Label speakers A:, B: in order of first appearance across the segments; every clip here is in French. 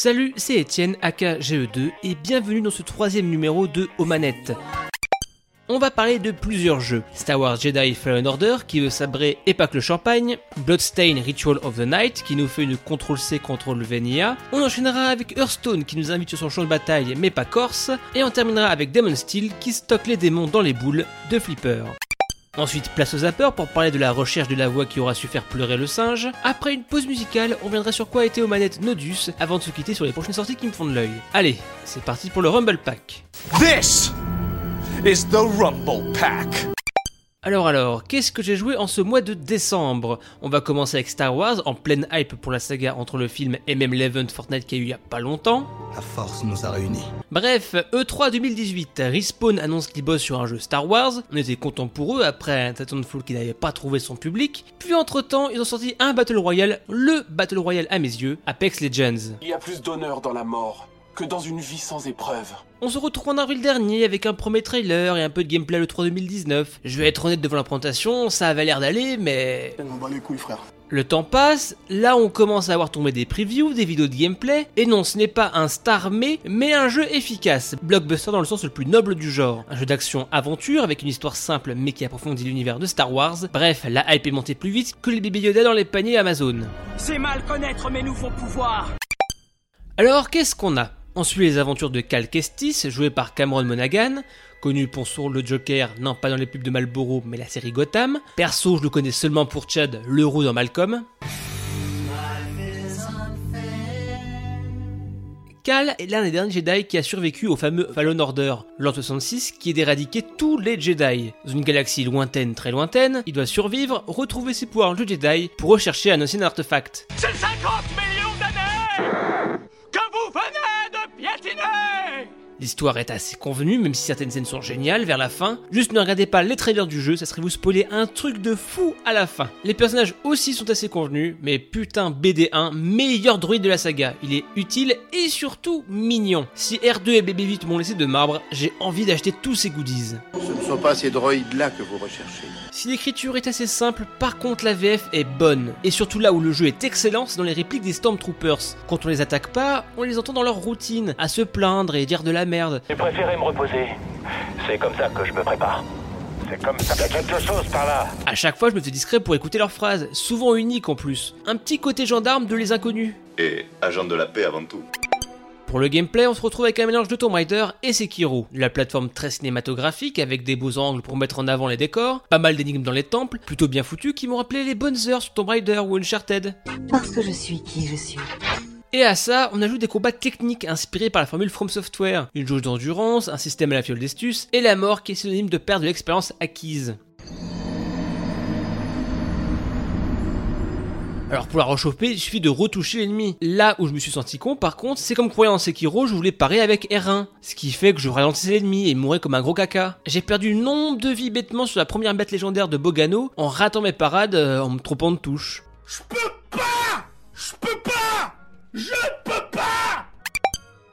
A: Salut, c'est Étienne, aka GE2, et bienvenue dans ce troisième numéro de Aux manettes. On va parler de plusieurs jeux. Star Wars Jedi Fallen Order qui veut sabrer et pas que le champagne, Bloodstain Ritual of the Night qui nous fait une CTRL-C CTRL-V on enchaînera avec Hearthstone qui nous invite sur son champ de bataille mais pas Corse, et on terminera avec Demon Steel qui stocke les démons dans les boules de Flipper. Ensuite, place aux zapper pour parler de la recherche de la voix qui aura su faire pleurer le singe. Après une pause musicale, on viendra sur quoi était aux manettes Nodus avant de se quitter sur les prochaines sorties qui me font de l'œil. Allez, c'est parti pour le Rumble Pack.
B: This is the Rumble Pack.
A: Alors alors, qu'est-ce que j'ai joué en ce mois de décembre? On va commencer avec Star Wars, en pleine hype pour la saga entre le film et même l'event Fortnite qui a eu il y a pas longtemps.
B: La force nous a réunis.
A: Bref, E E3 2018, Respawn annonce qu'il bosse sur un jeu Star Wars, on était content pour eux après un Titanfall qui n'avait pas trouvé son public, puis entre temps ils ont sorti un Battle Royale, le Battle Royale à mes yeux, Apex Legends.
C: Il y a plus d'honneur dans la mort que dans une vie sans épreuve.
A: On se retrouve en avril dernier avec un premier trailer et un peu de gameplay le 3 2019. Je vais être honnête devant la présentation, ça avait l'air d'aller, mais...
C: On bat les couilles, frère.
A: Le temps passe, là on commence à avoir tombé des previews, des vidéos de gameplay, et non ce n'est pas un star mais, mais un jeu efficace, blockbuster dans le sens le plus noble du genre, un jeu d'action aventure avec une histoire simple mais qui approfondit l'univers de Star Wars, bref la hype est montée plus vite que les bébés Yoda dans les paniers Amazon.
D: C'est mal connaître mes nouveaux pouvoirs.
A: Alors qu'est-ce qu'on a? On suit les aventures de Cal Kestis, joué par Cameron Monaghan, connu pour son le Joker, non pas dans les pubs de Marlboro, mais la série Gotham. Perso, je le connais seulement pour Chad, le roux dans Malcolm. Cal est l'un des derniers Jedi qui a survécu au fameux Fallen Order, l'an 66, qui est d'éradiquer tous les Jedi. Dans une galaxie lointaine, très lointaine, il doit survivre, retrouver ses pouvoirs de Jedi pour rechercher un ancien artefact.
D: C'est 50 millions d'années que vous venez de piétiner
A: L'histoire est assez convenue, même si certaines scènes sont géniales vers la fin. Juste ne regardez pas les trailers du jeu, ça serait vous spoiler un truc de fou à la fin. Les personnages aussi sont assez convenus, mais putain BD1, meilleur druide de la saga. Il est utile et surtout mignon. Si R2 et BB-8 m'ont laissé de marbre, j'ai envie d'acheter tous ces goodies.
E: Ce ne sont pas ces droïdes-là que vous recherchez.
A: Si l'écriture est assez simple, par contre la VF est bonne. Et surtout là où le jeu est excellent, c'est dans les répliques des Stormtroopers. Quand on les attaque pas, on les entend dans leur routine, à se plaindre et dire de la merde.
F: J'ai préféré me reposer. C'est comme ça que je me prépare. C'est comme ça. Il y a quelque chose par là.
A: À chaque fois, je me fais discret pour écouter leurs phrases, souvent uniques en plus. Un petit côté gendarme de les inconnus.
G: Et agent de la paix avant tout.
A: Pour le gameplay, on se retrouve avec un mélange de Tomb Raider et Sekiro. La plateforme très cinématographique avec des beaux angles pour mettre en avant les décors, pas mal d'énigmes dans les temples, plutôt bien foutus qui m'ont rappelé les bonnes heures sur Tomb Raider ou Uncharted.
H: Parce que je suis qui je suis.
A: Et à ça, on ajoute des combats techniques inspirés par la formule From Software, une jauge d'endurance, un système à la fiole d'estus, et la mort qui est synonyme de perte de l'expérience acquise. Alors pour la rechauffer, il suffit de retoucher l'ennemi. Là où je me suis senti con, par contre, c'est comme croyant en Sekiro, je voulais parer avec R1. Ce qui fait que je ralentissais l'ennemi et mourais comme un gros caca. J'ai perdu nombre de vies bêtement sur la première bête légendaire de Bogano en ratant mes parades euh, en me trompant de touche.
B: Je peux pas Je peux pas Je peux pas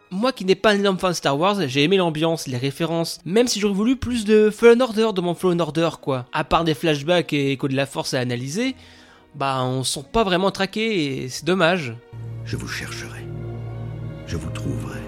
A: Moi qui n'ai pas un énorme fan de Star Wars, j'ai aimé l'ambiance, les références, même si j'aurais voulu plus de Fallen Order dans mon Fallen Order quoi. À part des flashbacks et échos de la force à analyser, bah on se sent pas vraiment traqué et c'est dommage.
E: Je vous chercherai. Je vous trouverai.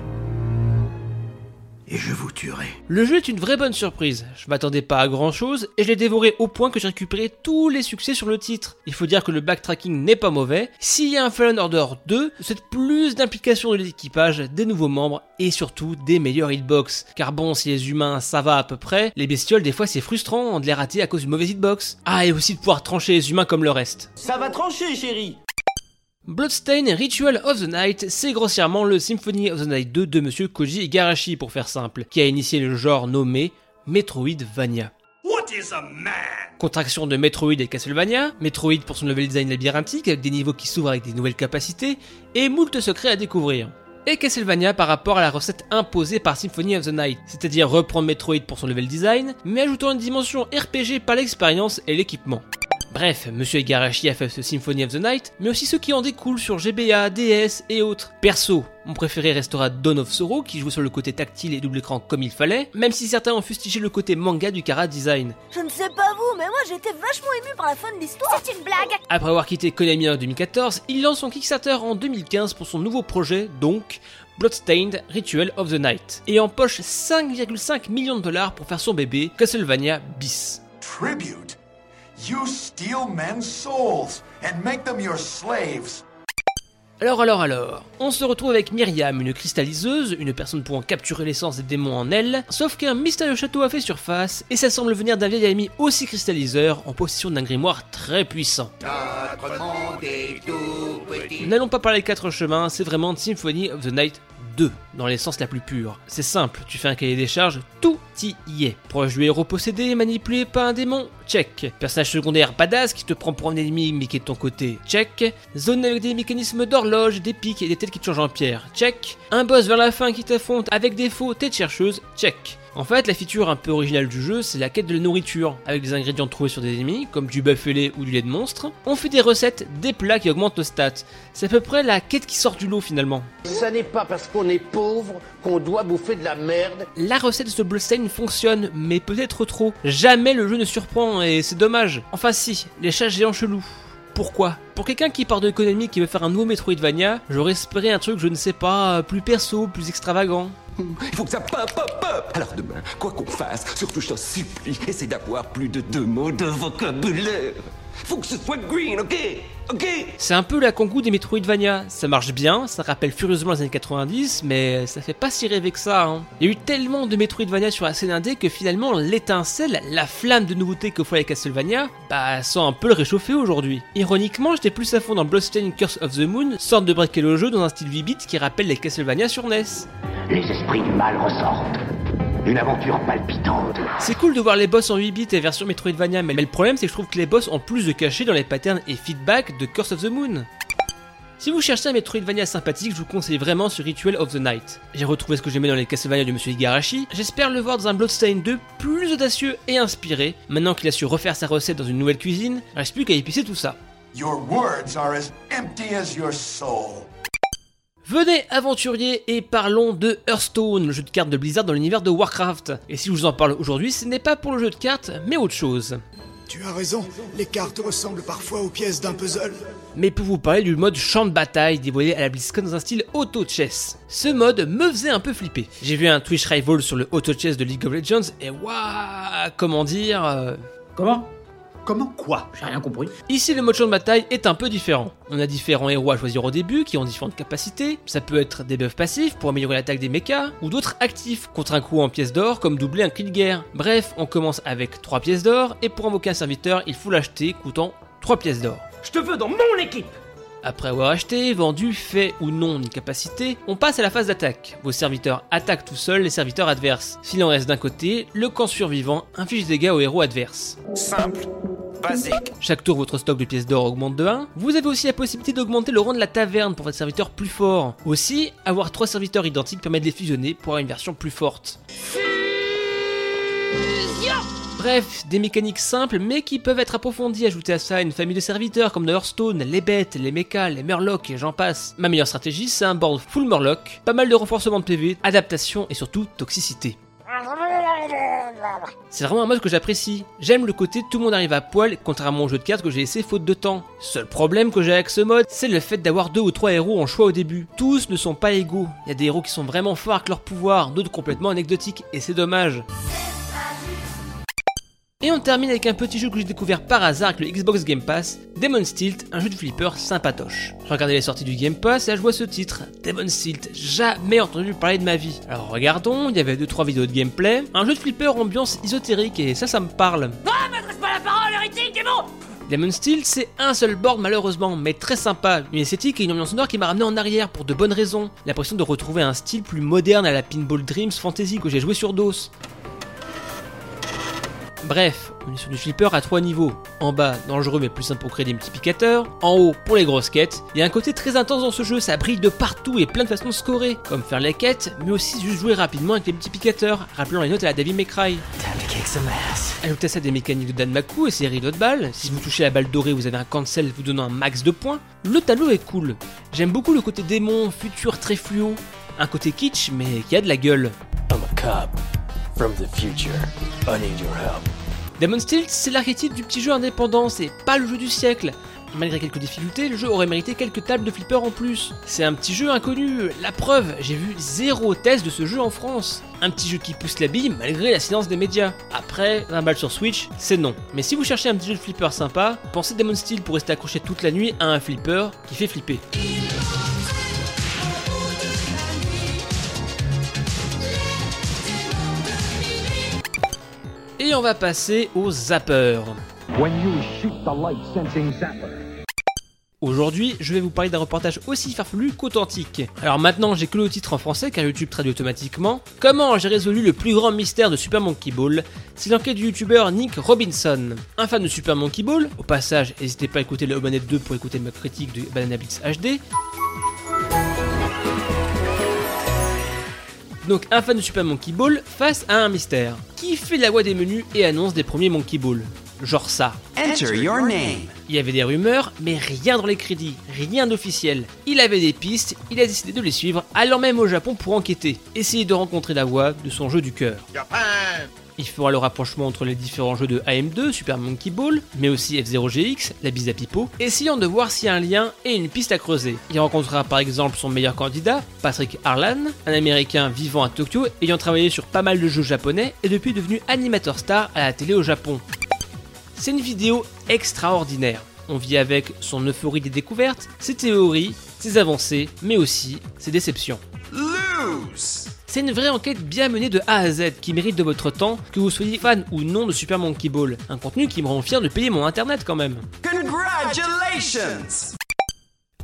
E: Et je vous tuerai.
A: Le jeu est une vraie bonne surprise. Je m'attendais pas à grand chose et je l'ai dévoré au point que j'ai récupéré tous les succès sur le titre. Il faut dire que le backtracking n'est pas mauvais. S'il y a un Fallen Order 2, c'est plus d'implication de l'équipage, des nouveaux membres et surtout des meilleurs hitbox. Car bon, si les humains ça va à peu près, les bestioles des fois c'est frustrant de les rater à cause d'une mauvaise hitbox. Ah et aussi de pouvoir trancher les humains comme le reste.
D: Ça va trancher, chérie
A: Bloodstain Ritual of the Night, c'est grossièrement le Symphony of the Night 2 de monsieur Koji Igarashi pour faire simple, qui a initié le genre nommé Metroidvania.
D: What is a man?
A: Contraction de Metroid et Castlevania, Metroid pour son level design labyrinthique avec des niveaux qui s'ouvrent avec des nouvelles capacités, et moult secrets à découvrir. Et Castlevania par rapport à la recette imposée par Symphony of the Night, c'est-à-dire reprendre Metroid pour son level design, mais ajoutant une dimension RPG par l'expérience et l'équipement. Bref, Monsieur Igarashi a fait ce Symphony of the Night, mais aussi ceux qui en découlent sur GBA, DS et autres. Perso, mon préféré restera Dawn of Sorrow, qui joue sur le côté tactile et double écran comme il fallait, même si certains ont fustigé le côté manga du Kara Design.
I: Je ne sais pas vous, mais moi j'étais vachement ému par la fin de l'histoire.
J: C'est une blague
A: Après avoir quitté Konami en 2014, il lance son Kickstarter en 2015 pour son nouveau projet, donc Bloodstained Ritual of the Night, et empoche 5,5 millions de dollars pour faire son bébé Castlevania bis.
B: Tribute. You steal men's souls and make them your slaves.
A: Alors alors alors, on se retrouve avec Myriam, une cristalliseuse, une personne pouvant capturer l'essence des démons en elle, sauf qu'un mystérieux château a fait surface, et ça semble venir d'un vieil ami aussi cristalliseur, en possession d'un grimoire très puissant. N'allons pas parler quatre chemins, c'est vraiment Symphony of the Night 2, dans l'essence la plus pure. C'est simple, tu fais un cahier des charges, tout y est. Proche du héros possédé, manipulé par un démon, check. Personnage secondaire badass qui te prend pour un ennemi mais qui est de ton côté, check. Zone avec des mécanismes d'horloge, des pics et des têtes qui te changent en pierre, check. Un boss vers la fin qui t'affronte avec des faux têtes chercheuses, check. En fait, la feature un peu originale du jeu, c'est la quête de la nourriture, avec des ingrédients trouvés sur des ennemis, comme du bœuf fêlé ou du lait de monstre. On fait des recettes, des plats qui augmentent nos stats. C'est à peu près la quête qui sort du lot finalement.
K: Ça n'est pas parce qu'on est pauvre qu'on doit bouffer de la merde.
A: La recette de ce Bloodstained fonctionne, mais peut-être trop. Jamais le jeu ne surprend et c'est dommage. Enfin si, les chats géants chelous. Pourquoi? Pour quelqu'un qui part de l'économie qui veut faire un nouveau Metroidvania, j'aurais espéré un truc, je ne sais pas, plus perso, plus extravagant.
L: Il faut que ça pop, pop, pop Alors demain, quoi qu'on fasse, surtout je t'en supplie, essaie d'avoir plus de deux mots de vocabulaire. Faut que ce soit green, ok? Ok?
A: C'est un peu la concours des Metroidvania. Ça marche bien, ça rappelle furieusement les années 90, mais ça fait pas si rêver que ça. Hein. Il y a eu tellement de Metroidvania sur la scène indé que finalement l'étincelle, la flamme de nouveauté que font les Castlevania, bah sent un peu le réchauffer aujourd'hui. Ironiquement, j'étais plus à fond dans Bloodstained Curse of the Moon, sorte de briquet le jeu dans un style 8-bit qui rappelle les Castlevania sur NES.
K: Les esprits du mal ressortent. Une aventure palpitante.
A: C'est cool de voir les boss en 8 bits et version Metroidvania, mais le problème c'est que je trouve que les boss ont plus de cachets dans les patterns et feedback de Curse of the Moon. Si vous cherchez un Metroidvania sympathique, je vous conseille vraiment ce Ritual of the Night. J'ai retrouvé ce que j'aimais dans les Castlevania de Monsieur Igarashi, j'espère le voir dans un Bloodstained 2 plus audacieux et inspiré. Maintenant qu'il a su refaire sa recette dans une nouvelle cuisine, il reste plus qu'à épicer tout ça.
B: Your words are as empty as your soul.
A: Venez aventuriers et parlons de Hearthstone, le jeu de cartes de Blizzard dans l'univers de Warcraft. Et si je vous en parle aujourd'hui, ce n'est pas pour le jeu de cartes, mais autre chose.
M: Tu as raison, les cartes ressemblent parfois aux pièces d'un puzzle.
A: Mais pour vous parler du mode champ de bataille dévoilé à la BlizzCon dans un style auto-chess? Ce mode me faisait un peu flipper. J'ai vu un Twitch rival sur le auto-chess de League of Legends et waouh, comment dire... euh,
N: Comment? Comment quoi? J'ai rien compris.
A: Ici, le mode champ de bataille est un peu différent. On a différents héros à choisir au début qui ont différentes capacités. Ça peut être des buffs passifs pour améliorer l'attaque des mechas, ou d'autres actifs contre un coup en pièces d'or comme doubler un cri de guerre. Bref, on commence avec 3 pièces d'or et pour invoquer un serviteur, il faut l'acheter coûtant 3 pièces d'or.
N: Je te veux dans mon équipe
A: Après avoir acheté, vendu, fait ou non une capacité, on passe à la phase d'attaque. Vos serviteurs attaquent tout seuls les serviteurs adverses. S'il en reste d'un côté, le camp survivant inflige des dégâts aux héros adverses.
L: Simple. Basique.
A: Chaque tour, votre stock de pièces d'or augmente de 1. Vous avez aussi la possibilité d'augmenter le rang de la taverne pour votre serviteur plus fort. Aussi, avoir 3 serviteurs identiques permet de les fusionner pour avoir une version plus forte. Bref, des mécaniques simples mais qui peuvent être approfondies. Ajoutez à ça une famille de serviteurs comme de Hearthstone, les bêtes, les mechas, les murlocs et j'en passe. Ma meilleure stratégie, c'est un board full murloc, pas mal de renforcement de PV, adaptation et surtout toxicité. C'est vraiment un mode que j'apprécie. J'aime le côté tout le monde arrive à poil, contrairement au jeu de cartes que j'ai laissé faute de temps. Seul problème que j'ai avec ce mode, c'est le fait d'avoir deux ou trois héros en choix au début. Tous ne sont pas égaux. Il y a des héros qui sont vraiment forts avec leur pouvoir, d'autres complètement anecdotiques, et c'est dommage. Et on termine avec un petit jeu que j'ai découvert par hasard avec le Xbox Game Pass, Demon's Tilt, un jeu de flipper sympatoche. Je regardais les sorties du Game Pass et je vois ce titre, Demon's Tilt, jamais entendu parler de ma vie. Alors regardons, il y avait 2-3 vidéos de gameplay, un jeu de flipper ambiance ésotérique et ça ça me parle.
J: Ah, m'adresse pas la parole, c'est bon
A: Demon's Steel, c'est un seul board malheureusement, mais très sympa, une esthétique et une ambiance sonore qui m'a ramené en arrière pour de bonnes raisons. L'impression de retrouver un style plus moderne à la Pinball Dreams Fantasy que j'ai joué sur DOS. Bref, on est sur du flipper à trois niveaux. En bas, dangereux mais plus simple pour créer des multiplicateurs. En haut, pour les grosses quêtes. Il y a un côté très intense dans ce jeu, ça brille de partout et plein de façons de scorer, comme faire les quêtes, mais aussi juste jouer rapidement avec les multiplicateurs, rappelant les notes à la David McCray. Ajoutez ça des mécaniques de Dan Maku et ses rideaux de balles. Si vous touchez la balle dorée, vous avez un cancel vous donnant un max de points. Le tableau est cool. J'aime beaucoup le côté démon, futur très fluo. Un côté kitsch, mais qui a de la gueule.
C: I'm a cop from the future. I need your help.
A: Demon Steel, c'est l'archétype du petit jeu indépendant, c'est pas le jeu du siècle. Malgré quelques difficultés, le jeu aurait mérité quelques tables de flipper en plus. C'est un petit jeu inconnu, la preuve, j'ai vu zéro test de ce jeu en France. Un petit jeu qui pousse la bille malgré la silence des médias. Après, un bal sur Switch, c'est non. Mais si vous cherchez un petit jeu de flipper sympa, pensez Demon Steel pour rester accroché toute la nuit à un flipper qui fait flipper. Et on va passer au zapper. Aujourd'hui, je vais vous parler d'un reportage aussi farfelu qu'authentique. Alors maintenant, j'ai que le titre en français car YouTube traduit automatiquement. Comment j'ai résolu le plus grand mystère de Super Monkey Ball? C'est l'enquête du youtubeur Nick Robinson. Un fan de Super Monkey Ball, au passage, n'hésitez pas à écouter le Omanet 2 pour écouter ma critique de Banana Blitz HD. Donc un fan de Super Monkey Ball face à un mystère. Qui fait la voix des menus et annonce des premiers Monkey Ball? Genre ça.
O: Enter your name.
A: Il y avait des rumeurs, mais rien dans les crédits, rien d'officiel. Il avait des pistes, il a décidé de les suivre, allant même au Japon pour enquêter, essayer de rencontrer la voix de son jeu du cœur. Il fera le rapprochement entre les différents jeux de AM2, Super Monkey Ball, mais aussi F0GX, la bise à Pipo, essayant de voir s'il y a un lien et une piste à creuser. Il rencontrera par exemple son meilleur candidat, Patrick Harlan, un américain vivant à Tokyo, ayant travaillé sur pas mal de jeux japonais et depuis devenu animateur star à la télé au Japon. C'est une vidéo extraordinaire. On vit avec son euphorie des découvertes, ses théories, ses avancées, mais aussi ses déceptions. C'est une vraie enquête bien menée de A à Z qui mérite de votre temps, que vous soyez fan ou non de Super Monkey Ball. Un contenu qui me rend fier de payer mon internet quand même.
O: Congratulations!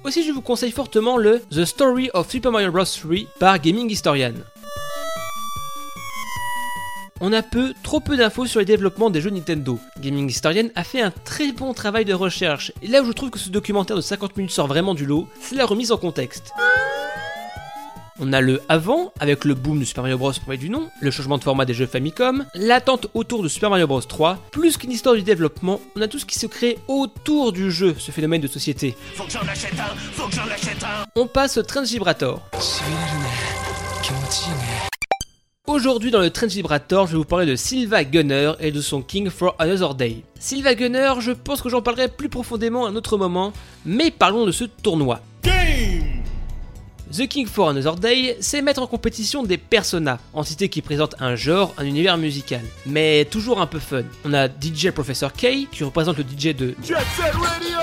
A: Aussi, je vous conseille fortement le The Story of Super Mario Bros. 3 par Gaming Historian. On a peu, trop peu d'infos sur les développements des jeux Nintendo. Gaming Historian a fait un très bon travail de recherche, et là où je trouve que ce documentaire de 50 minutes sort vraiment du lot, c'est la remise en contexte. On a le avant, avec le boom de Super Mario Bros. pour du nom, le changement de format des jeux Famicom, l'attente autour de Super Mario Bros. 3, plus qu'une histoire du développement, on a tout ce qui se crée autour du jeu, ce phénomène de société.
D: Faut que j'en achète un, faut que j'en achète un.
A: On passe au Trend Vibrator. Aujourd'hui dans le Trend Vibrator, je vais vous parler de Silva Gunner et de son King for Another Day. Silva Gunner, je pense que j'en parlerai plus profondément à un autre moment, mais parlons de ce tournoi. The King for Another Day, c'est mettre en compétition des personas, entités qui présentent un genre, un univers musical, mais toujours un peu fun. On a DJ Professor K, qui représente le DJ de
D: Jet Set Radio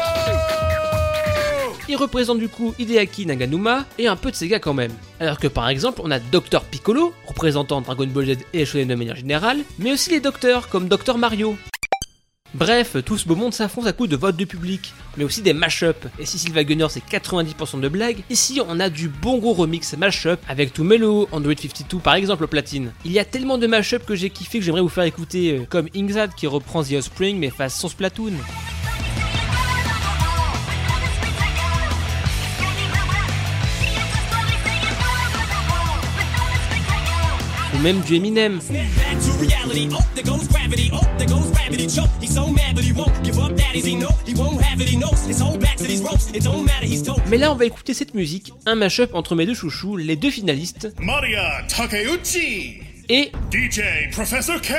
A: il représente du coup Hideaki Naganuma et un peu de Sega quand même. Alors que par exemple, on a Dr Piccolo, représentant Dragon Ball Z et Shonen de manière générale, mais aussi les docteurs comme Dr Mario. Bref, tout ce beau monde s'affronte à coup de vote de public, mais aussi des mash-up. Et si Silva Gunner c'est 90% de blagues, ici on a du bon gros remix mash-up avec tout Melo, Android 52 par exemple au platine. Il y a tellement de mash-up que j'ai kiffé que j'aimerais vous faire écouter, euh, comme Ingzad qui reprend The Offspring mais face son Splatoon. Ou même du Eminem. Mais là, on va écouter cette musique, un mashup entre mes deux chouchous, les deux finalistes.
D: Maria Takeuchi
A: et
D: DJ Professor K.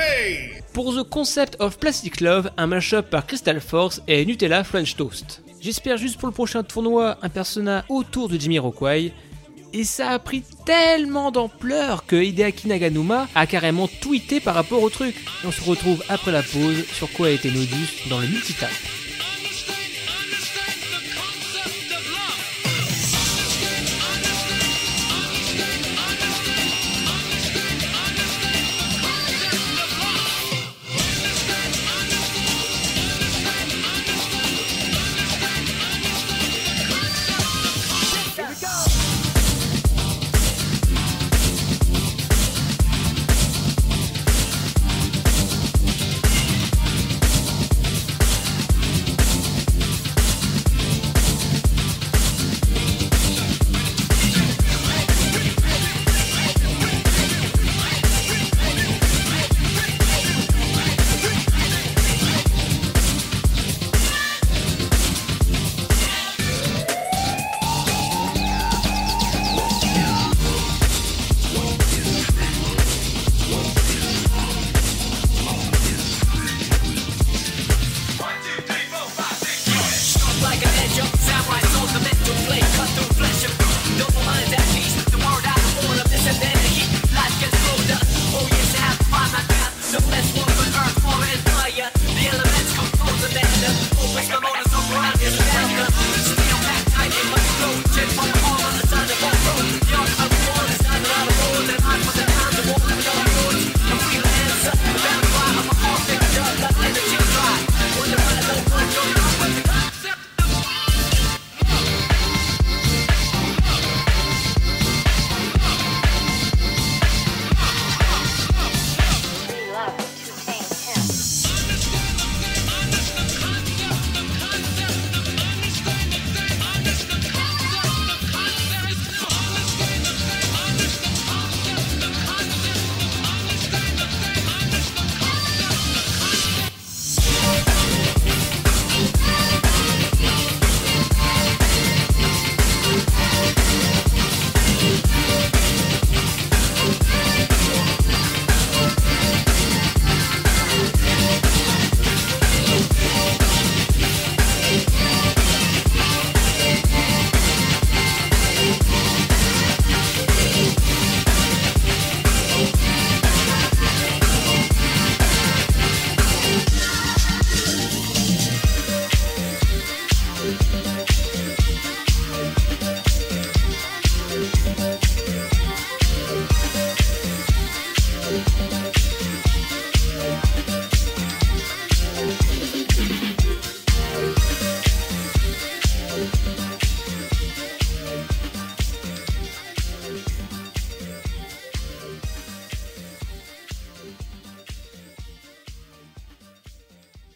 A: Pour The Concept of Plastic Love, un mashup par Crystal Force et Nutella French Toast. J'espère juste pour le prochain tournoi un persona autour de Jimmy Rockway et ça a pris tellement d'ampleur que Hideaki Naganuma a carrément tweeté par rapport au truc. On se retrouve après la pause sur quoi a été Nodus dans le multitap.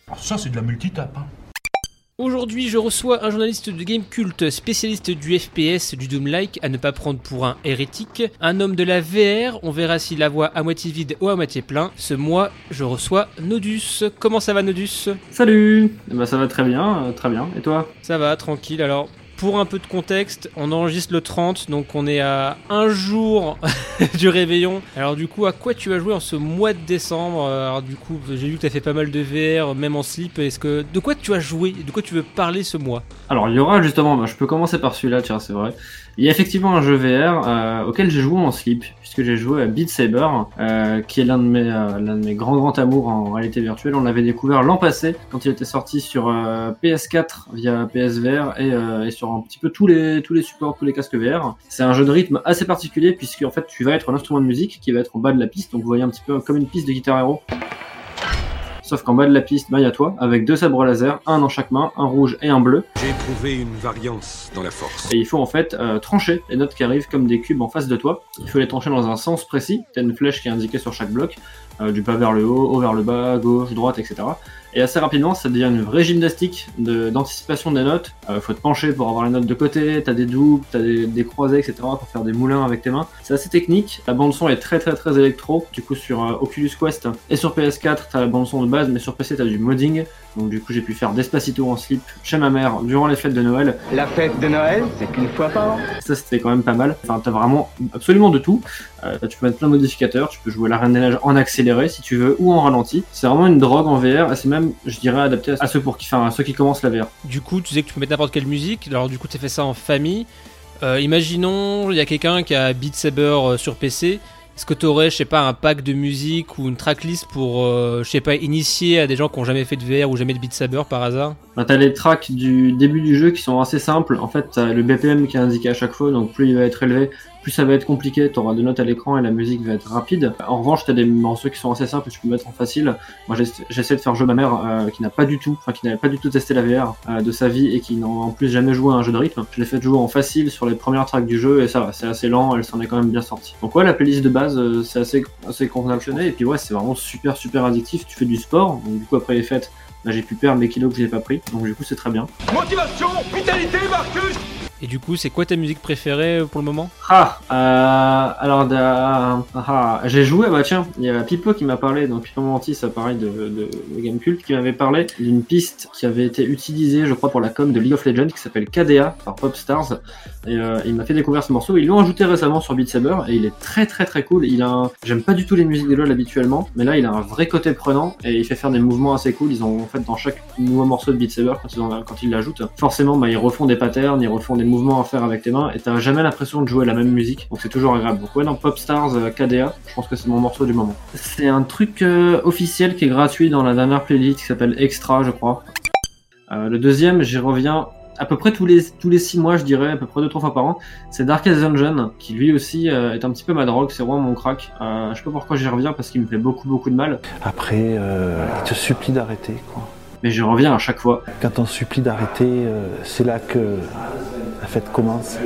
O: Alors ça, c'est de la multitape. Hein.
A: Aujourd'hui, je reçois un journaliste de game culte, spécialiste du FPS, du Doom-like, à ne pas prendre pour un hérétique, un homme de la VR, on verra si la voix à moitié vide ou à moitié plein. Ce mois, je reçois Nodus. Comment ça va Nodus?
P: Salut Bah ça va très bien, euh, très bien. Et toi?
A: Ça va, tranquille. Alors, pour un peu de contexte, on enregistre le 30, donc on est à un jour du réveillon. Alors du coup, à quoi tu as joué en ce mois de décembre? Alors du coup, j'ai vu que tu as fait pas mal de VR, même en slip. Est-ce que de quoi tu as joué De quoi tu veux parler ce mois?
P: Alors il y aura justement, bah, je peux commencer par celui-là, tiens, c'est vrai. Il y a effectivement un jeu VR euh, auquel j'ai joué en slip, puisque j'ai joué à Beat Saber, euh, qui est l'un de mes euh, l'un de mes grands grands amours en réalité virtuelle. On l'avait découvert l'an passé quand il était sorti sur euh, PS4 via PSVR et, euh, et sur un petit peu tous les tous les supports, tous les casques VR. C'est un jeu de rythme assez particulier puisque en fait tu vas être un instrument de musique qui va être en bas de la piste, donc vous voyez un petit peu comme une piste de guitare héros. Sauf qu'en bas de la piste, bah, il y a toi, avec deux sabres laser, un dans chaque main, un rouge et un bleu.
Q: J'ai trouvé une variance dans la force.
P: Et il faut en fait euh, trancher les notes qui arrivent comme des cubes en face de toi. Il faut les trancher dans un sens précis. T'as une flèche qui est indiquée sur chaque bloc, euh, du bas vers le haut, haut vers le bas, gauche, droite, etc. Et assez rapidement, ça devient une vraie gymnastique d'anticipation des notes. Euh, faut te pencher pour avoir les notes de côté, t'as des doubles, t'as des, des croisés, etc. pour faire des moulins avec tes mains. C'est assez technique. La bande son est très très très électro. Du coup, sur euh, Oculus Quest et sur PS4, t'as la bande son de base, mais sur PC, t'as du modding. Donc du coup, j'ai pu faire Despacito en slip chez ma mère durant les fêtes de Noël.
R: La fête de Noël, c'est qu'une fois par an.
P: Ça, c'était quand même pas mal. Enfin, t'as vraiment absolument de tout. Euh, tu peux mettre plein de modificateurs. Tu peux jouer la Reine des Neiges en accéléré si tu veux ou en ralenti. C'est vraiment une drogue en VR et c'est même, je dirais, adapté à ceux pour qui, enfin, à ceux qui commencent la VR.
A: Du coup, tu sais que tu peux mettre n'importe quelle musique. Alors du coup, tu as fait ça en famille. Euh, imaginons, il y a quelqu'un qui a Beat Saber euh, sur PC. Est-ce que tu aurais, je sais pas, un pack de musique ou une tracklist pour, euh, je sais pas, initier à des gens qui ont jamais fait de VR ou jamais de Beat Saber par hasard?
P: Bah, t'as les tracks du début du jeu qui sont assez simples. En fait, t'as le BPM qui est indiqué à chaque fois, donc plus il va être élevé, plus ça va être compliqué. T'auras des notes à l'écran et la musique va être rapide. En revanche, t'as des morceaux qui sont assez simples, tu peux mettre en facile. Moi, j'essa- j'essaie de faire jouer ma mère euh, qui n'a pas du tout, enfin qui n'avait pas du tout testé la VR euh, de sa vie et qui n'a en plus jamais joué à un jeu de rythme. Je l'ai fait jouer en facile sur les premières tracks du jeu et ça va, c'est assez lent, elle s'en est quand même bien sortie. Donc ouais, la playlist de base, euh, c'est assez, assez convenable et puis ouais, c'est vraiment super super addictif. Tu fais du sport, donc du coup après les fêtes, là j'ai pu perdre les kilos que j'ai pas pris, donc du coup c'est très bien.
D: Motivation, vitalité, Marcus
A: Et du coup, c'est quoi ta musique préférée euh, pour le moment?
P: Ah, euh, alors da- ah, j'ai joué, bah tiens, il y a Pipo qui m'a parlé, donc Pipo Mantis, ça pareil de, de, de Gamecult, qui m'avait parlé d'une piste qui avait été utilisée, je crois, pour la com de League of Legends, qui s'appelle KDA par Popstars, et euh, il m'a fait découvrir ce morceau. Ils l'ont ajouté récemment sur Beat Saber, et il est très très très cool. Il a, un... j'aime pas du tout les musiques de LoL habituellement, mais là il a un vrai côté prenant et il fait faire des mouvements assez cool. Ils ont en fait dans chaque nouveau morceau de Beat Saber quand ils l'ajoutent, forcément bah, ils refont des patterns, ils refont des mouvements à faire avec tes mains, et t'as jamais l'impression de jouer la même musique, donc c'est toujours agréable. Donc ouais, dans Popstars euh, KDA, je pense que c'est mon morceau du moment. C'est un truc euh, officiel qui est gratuit dans la dernière playlist qui s'appelle Extra, je crois. Euh, le deuxième, j'y reviens à peu près tous les tous les six mois, je dirais, à peu près deux trois fois par an. C'est Darkest Dungeon, qui lui aussi euh, est un petit peu ma drogue, c'est vraiment mon crack. Je sais pas pourquoi j'y reviens parce qu'il me fait beaucoup beaucoup de mal.
S: Après, il te supplie d'arrêter, quoi.
P: Mais j'y reviens à chaque fois.
S: Quand on supplie d'arrêter, euh, c'est là que la fête commence.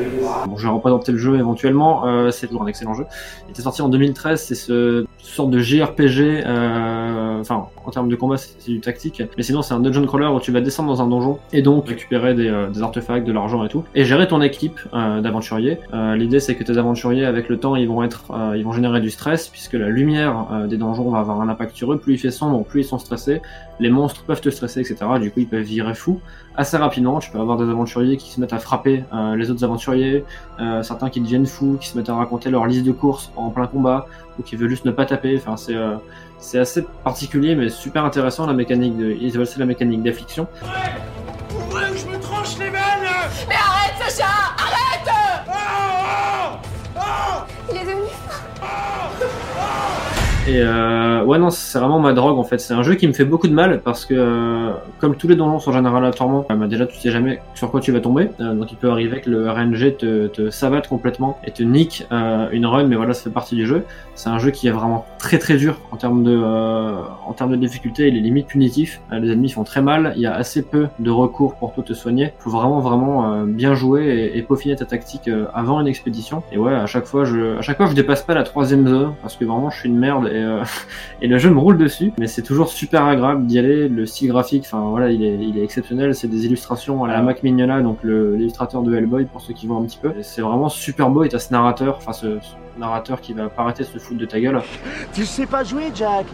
P: Bon, je vais représenter le jeu éventuellement. Euh, c'est toujours un excellent jeu. Il était sorti en 2013. C'est ce sorte de JRPG. euh, Enfin, en termes de combat, c'est du tactique. Mais sinon, c'est un dungeon crawler où tu vas descendre dans un donjon et donc récupérer des, euh, des artefacts, de l'argent et tout, et gérer ton équipe euh, d'aventuriers. Euh, L'idée, c'est que tes aventuriers, avec le temps, ils vont être, euh, ils vont générer du stress puisque la lumière des donjons va avoir un impact sur eux. Plus il fait sombre, plus ils sont stressés. Les monstres peuvent te stresser, etc. Du coup, ils peuvent virer fou assez rapidement. Tu peux avoir des aventuriers qui se mettent à frapper euh, les autres aventuriers, euh, certains qui deviennent fous, qui se mettent à raconter leur liste de courses en plein combat, ou qui veulent juste ne pas taper. Enfin, c'est euh, c'est assez particulier, mais super intéressant la mécanique de. Ils veulent c'est la mécanique d'affliction.
D: Ouvrez ou je me tranche les veines
J: Mais arrête, Sacha Arrête
D: Ah Ah
J: Il est devenu
P: Et euh, ouais non, c'est vraiment ma drogue en fait. C'est un jeu qui me fait beaucoup de mal parce que euh, comme tous les donjons sont généralement aléatoirement, euh, bah, déjà tu sais jamais sur quoi tu vas tomber. Euh, donc il peut arriver que le RNG te, te savate complètement et te nique euh, une run, mais voilà, ça fait partie du jeu. C'est un jeu qui est vraiment très très dur en termes de en termes de difficulté. Il est limite punitif. Les ennemis font très mal. Il y a assez peu de recours pour tout te soigner. Faut vraiment vraiment bien jouer et, et peaufiner ta tactique avant une expédition. Et ouais, à chaque fois je à chaque fois je dépasse pas la troisième zone parce que vraiment je suis une merde et euh, et le jeu me roule dessus. Mais c'est toujours super agréable d'y aller. Le style graphique, enfin voilà, il est, il est exceptionnel. C'est des illustrations à la Mac Mignola, donc l'illustrateur de Hellboy pour ceux qui voient un petit peu. C'est vraiment super beau. Et t'as ce narrateur, enfin ce, ce narrateur qui va pas arrêter de se foutre de ta gueule.
O: Tu sais pas jouer, Jack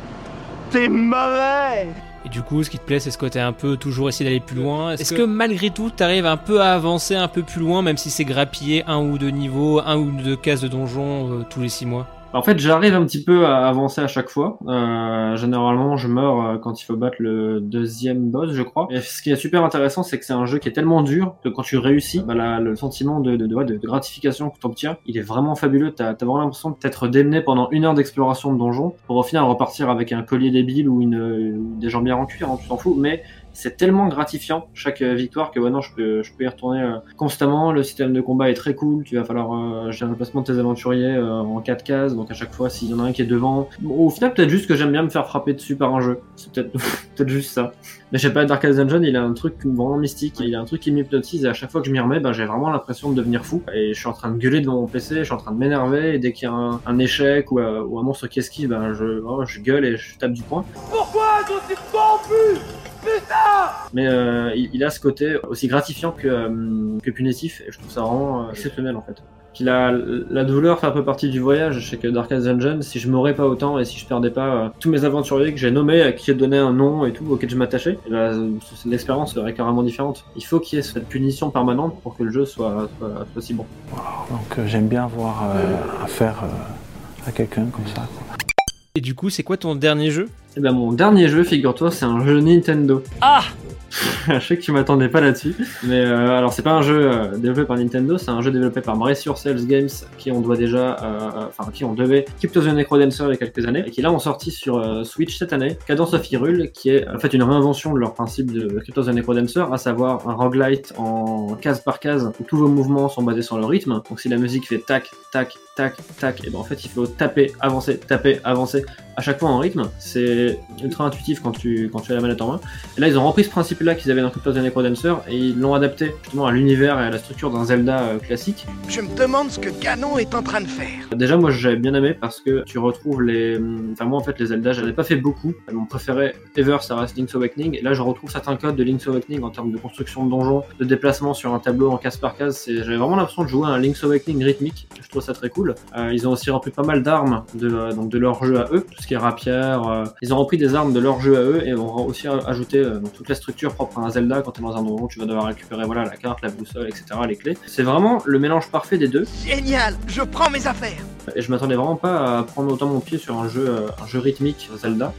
O: T'es mauvais
A: Et du coup, ce qui te plaît, c'est ce côté un peu toujours essayer d'aller plus loin. Est-ce que malgré tout, t'arrives un peu à avancer un peu plus loin, même si c'est grappiller un ou deux niveaux, un ou deux cases de donjon euh, tous les six mois?
P: En fait, j'arrive un petit peu à avancer à chaque fois. Euh, généralement, je meurs euh, quand il faut battre le deuxième boss, je crois. Et ce qui est super intéressant, c'est que c'est un jeu qui est tellement dur que quand tu réussis, bah, la- le sentiment de, gratification que tu obtiens, il est vraiment fabuleux. T'as as vraiment l'impression de t'être démené pendant une heure d'exploration de donjon pour au final repartir avec un collier débile ou une, euh, des jambières en cuir, hein, tu t'en fous. Mais c'est tellement gratifiant chaque euh, victoire que maintenant je peux, je peux y retourner euh, constamment. Le système de combat est très cool. Tu vas falloir euh, gérer le placement de tes aventuriers en 4 cases. Donc à chaque fois, s'il y en a un qui est devant. Au final, peut-être juste que j'aime bien me faire frapper dessus par un jeu. C'est peut-être peut-être juste ça. Mais je sais pas, Darkest Dungeon, il a un truc vraiment mystique. Il a un truc qui m'hypnotise et à chaque fois que je m'y remets, ben, j'ai vraiment l'impression de devenir fou. Et je suis en train de gueuler devant mon PC, je suis en train de m'énerver. Et dès qu'il y a un, un échec ou, un monstre qui esquive, ben, je, vraiment, je gueule et je tape du poing.
O: Pourquoi nous t'es corrompu Putain
P: Mais euh, il, il a ce côté aussi gratifiant que, euh, que punitif, et je trouve ça vraiment euh, exceptionnel en fait. Puis la, la douleur fait un peu partie du voyage. Je sais que Darkest Dungeon, si je m'aurais pas autant et si je perdais pas euh, tous mes aventuriers que j'ai nommés, à qui j'ai donné un nom et tout, auquel je m'attachais, eh ben, l'expérience serait carrément différente. Il faut qu'il y ait cette punition permanente pour que le jeu soit, soit, soit si bon.
S: Donc euh, j'aime bien avoir euh, affaire euh, à quelqu'un comme ça. quoi.
A: Et du coup, c'est quoi ton dernier jeu?
P: Eh ben mon dernier jeu, figure-toi, c'est un jeu Nintendo.
A: Ah
P: Je sais que tu m'attendais pas là-dessus, mais euh, alors c'est pas un jeu euh, développé par Nintendo, c'est un jeu développé par Brace Yourselves Games, qui on doit déjà, euh, enfin qui on devait Crypto the Necrodancer il y a quelques années, et qui là ont sorti sur euh, Switch cette année Cadence of Hyrule, qui est en fait une réinvention de leur principe de Crypto the Necrodancer, à savoir un roguelite en case par case où tous vos mouvements sont basés sur le rythme. Donc si la musique fait tac, tac, tac, tac, et ben en fait il faut taper, avancer, taper, avancer à chaque fois en rythme. C'est ultra intuitif quand tu quand tu as la manette en main. Et là ils ont repris ce principe-là qu'ils avaient dans Crypto the Necrodancer et ils l'ont adapté justement à l'univers et à la structure d'un Zelda euh, classique.
O: Je me demande ce que Ganon est en train de faire.
P: Déjà, moi j'avais bien aimé parce que tu retrouves les. Enfin, moi en fait, les Zelda, j'avais pas fait beaucoup. Mon préféré ever, ça reste Link's Awakening. Et là, je retrouve certains codes de Link's Awakening en termes de construction de donjons, de déplacement sur un tableau en case par case. J'avais vraiment l'impression de jouer à un Link's Awakening rythmique. Je trouve ça très cool. Euh, ils ont aussi repris pas mal d'armes de, euh, donc de leur jeu à eux, tout ce qui est rapière. euh, Ils ont repris des armes de leur jeu à eux et ont aussi ajouté toute la structure propre à un Zelda. Quand tu es dans un donjon, tu vas devoir récupérer voilà, la carte, la boussole, etc., les clés. C'est vraiment le mélange parfait des deux.
O: Génial Je prends mes affaires
P: Et je m'attendais vraiment pas à prendre autant mon pied sur un jeu, euh, un jeu rythmique Zelda.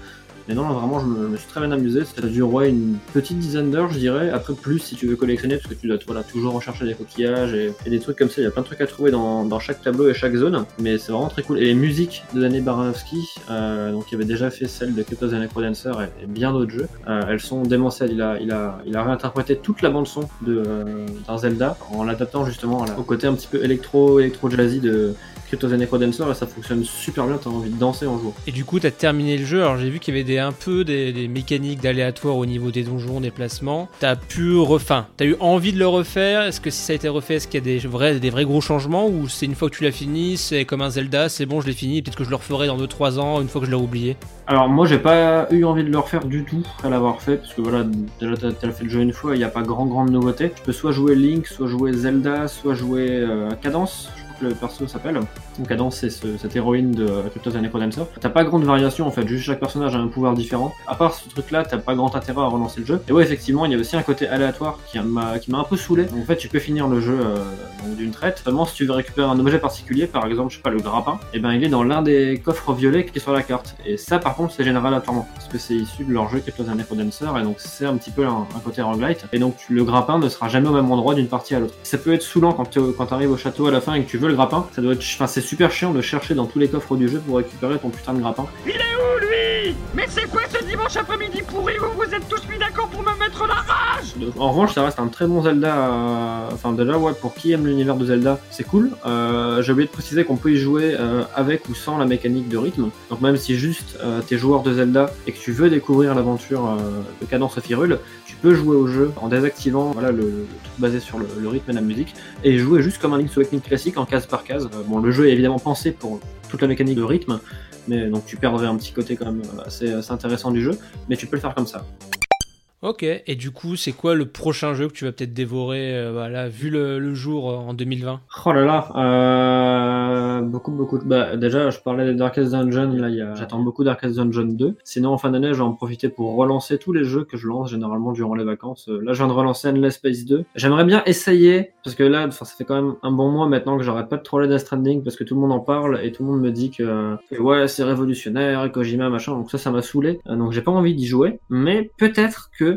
P: Mais non, vraiment, je me, me suis très bien amusé. Ça dure ouais, une petite dizaine d'heures, je dirais. Après, plus si tu veux collectionner, parce que tu dois voilà, toujours rechercher des coquillages et, des trucs comme ça. Il y a plein de trucs à trouver dans, dans chaque tableau et chaque zone. Mais c'est vraiment très cool. Et les musiques de Danny Baranowski, euh, donc qui avait déjà fait celle de Crypto the Necrodancer et, et bien d'autres jeux, euh, elles sont démentielles. Il a, il, a, il a réinterprété toute la bande-son de, euh, d'un Zelda en l'adaptant justement au côté un petit peu électro, électro-jazzy de Crypto the Necrodancer et ça fonctionne super bien. T'as envie de danser en jouant.
A: Et du coup, t'as terminé le jeu. Alors, j'ai vu qu'il y avait des, un peu des, des mécaniques d'aléatoire au niveau des donjons, des placements. T'as pu refin. T'as eu envie de le refaire? Est-ce que si ça a été refait, est-ce qu'il y a des vrais, des vrais gros changements? Ou c'est une fois que tu l'as fini, c'est comme un Zelda, c'est bon, je l'ai fini. Peut-être que je le referai dans 2-3 ans, une fois que je l'ai oublié?
P: Alors moi j'ai pas eu envie de le refaire du tout après l'avoir fait parce que voilà déjà t'as fait le jeu une fois il n'y a pas grand grande nouveauté. Tu peux soit jouer Link, soit jouer Zelda, soit jouer euh, Cadence. Je le perso s'appelle. Donc Cadence c'est ce- cette héroïne de Crypto the Necrodancer. T'as pas grande variation en fait, juste chaque personnage a un pouvoir différent. À part ce truc là, t'as pas grand intérêt à relancer le jeu. Et ouais effectivement il y a aussi un côté aléatoire qui m'a un peu saoulé. En fait tu peux finir le jeu euh, d'une traite. Seulement si tu veux récupérer un objet particulier, par exemple je sais pas le grappin, et ben il est dans l'un des coffres violets qui est sur la carte. Et ça par contre c'est général aléatoirement parce que c'est issu de leur jeu Crypto the Necrodancer et donc c'est un petit peu un, un côté roguelite. Et donc tu- le grappin ne sera jamais au même endroit d'une partie à l'autre. Ça peut être saoulant quand tu quand arrives au château à la fin et que tu veux le grappin. Ça doit être, enfin c'est super chiant de chercher dans tous les coffres du jeu pour récupérer ton putain de grappin.
D: Il est où lui? Mais c'est quoi ce dimanche après-midi pourri où vous êtes tous mis d'accord pour me mettre la rage?
P: Donc, En revanche, ça reste un très bon Zelda. euh, Enfin, déjà, ouais, pour qui aime l'univers de Zelda, c'est cool. Euh, J'ai oublié de préciser qu'on peut y jouer euh, avec ou sans la mécanique de rythme. Donc, même si juste euh, t'es joueur de Zelda et que tu veux découvrir l'aventure euh, de Cadence of Hyrule, peux jouer au jeu en désactivant voilà, le, truc basé sur le, rythme et la musique et jouer juste comme un Link's Awakening classique en case par case. Euh, bon, le jeu est évidemment pensé pour toute la mécanique de rythme. mais donc tu perdrais un petit côté quand même assez, assez intéressant du jeu, mais tu peux le faire comme ça.
A: Ok, et du coup, c'est quoi le prochain jeu que tu vas peut-être dévorer, euh, voilà, vu le, jour euh, en 2020
P: Oh là là, euh, beaucoup, beaucoup. Bah, déjà, je parlais de Darkest Dungeon, là, j'attends beaucoup Darkest Dungeon 2. Sinon, en fin d'année, je vais en profiter pour relancer tous les jeux que je lance généralement durant les vacances. Euh, Là, je viens de relancer Endless Space 2. J'aimerais bien essayer, parce que là, ça fait quand même un bon mois maintenant que j'arrête pas de troller Death Stranding, parce que tout le monde en parle et tout le monde me dit que, que ouais, c'est révolutionnaire, Kojima, machin, donc ça, ça m'a saoulé. Donc j'ai pas envie d'y jouer, mais peut-être que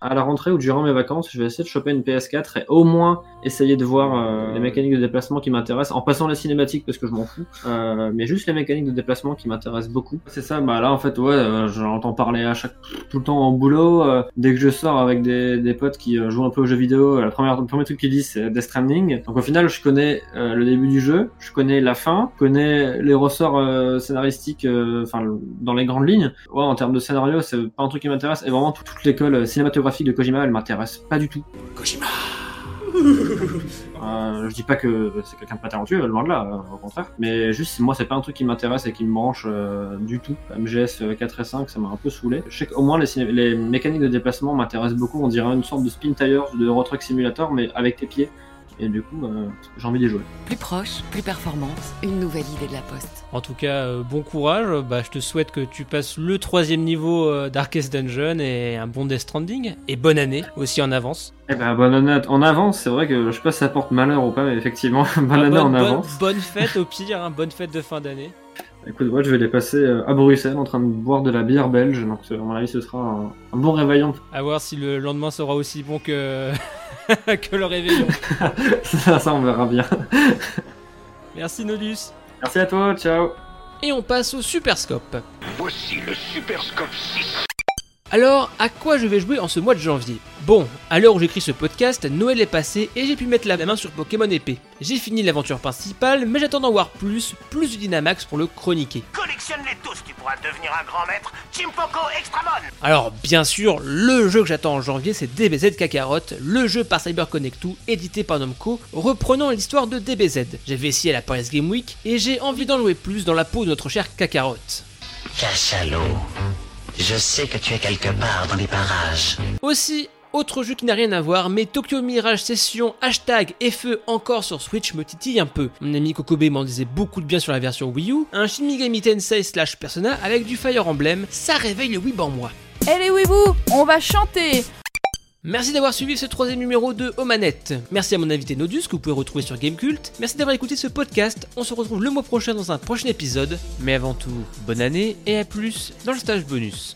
P: à la rentrée ou durant mes vacances, je vais essayer de choper une PS4 et au moins essayer de voir euh, les mécaniques de déplacement qui m'intéressent, en passant les cinématiques parce que je m'en fous, euh, mais juste les mécaniques de déplacement qui m'intéressent beaucoup. C'est ça, bah là en fait ouais, euh, j'entends parler à chaque tout le temps en boulot, euh, dès que je sors avec des, des potes qui euh, jouent un peu aux jeux vidéo, la première, le premier truc qu'ils disent c'est Death Stranding. Donc au final je connais euh, le début du jeu, je connais la fin, je connais les ressorts euh, scénaristiques, enfin dans les grandes lignes. Ouais, en termes de scénario, c'est pas un truc qui m'intéresse et vraiment toute l'école cinématographique de Kojima, elle m'intéresse pas du tout.
E: Kojima
P: euh, je dis pas que c'est quelqu'un de pas talentueux, loin de là, euh, au contraire. Mais juste, moi, c'est pas un truc qui m'intéresse et qui me branche euh, du tout. MGS 4 et 5, ça m'a un peu saoulé. Je sais qu'au moins, les mécaniques de déplacement m'intéressent beaucoup. On dirait une sorte de spin tires, de Euro Truck Simulator, mais avec tes pieds. Et du coup, euh, j'ai envie d'y jouer.
T: Plus proche, plus performante, une nouvelle idée de la poste.
A: En tout cas, euh, bon courage. Bah, je te souhaite que tu passes le troisième niveau euh, Darkest Dungeon et un bon Death Stranding. Et bonne année aussi en avance.
P: Eh ben, bonne année en avance. C'est vrai que je sais pas si ça porte malheur ou pas, mais effectivement, bonne
A: Ah,
P: année en
A: bonne,
P: avance.
A: bonne fête au pire, hein, bonne fête de fin d'année.
P: Écoute, moi, je vais les passer euh, à Bruxelles en train de boire de la bière belge. Donc, euh, à mon avis, ce sera un, un bon réveillon.
A: À voir si le lendemain sera aussi bon que, que le réveillon.
P: ça, ça, on verra bien.
A: Merci Nodus.
P: Merci à toi, ciao.
A: Et on passe au Superscope.
K: Voici le Superscope 6.
A: Alors, à quoi je vais jouer en ce mois de janvier? Bon, à l'heure où j'écris ce podcast, Noël est passé et j'ai pu mettre la main sur Pokémon épée. J'ai fini l'aventure principale, mais j'attends d'en voir plus, plus du Dynamax pour le chroniquer.
F: Collectionne-les tous, tu pourras devenir un grand maître. Chimpoko Extramon
A: Alors, bien sûr, le jeu que j'attends en janvier, c'est DBZ Kakarot, le jeu par CyberConnect2, édité par Namco, reprenant l'histoire de DBZ. J'avais essayé à la Paris Game Week et j'ai envie d'en jouer plus dans la peau de notre cher Kakarot.
U: Cachalot, je sais que tu es quelque part dans les parages.
A: Aussi, autre jeu qui n'a rien à voir, mais Tokyo Mirage Session, hashtag et feu encore sur Switch me titille un peu. Mon ami Kokobe m'en disait beaucoup de bien sur la version Wii U, un Shin Megami Tensei slash Persona avec du Fire Emblem, ça réveille le Weeb en moi.
J: Eh les Weeboo, on va chanter
A: Merci d'avoir suivi ce troisième numéro de Aux Manettes. Merci à mon invité Nodus que vous pouvez retrouver sur Gamecult. Merci d'avoir écouté ce podcast. On se retrouve le mois prochain dans un prochain épisode. Mais avant tout, bonne année et à plus dans le stage bonus.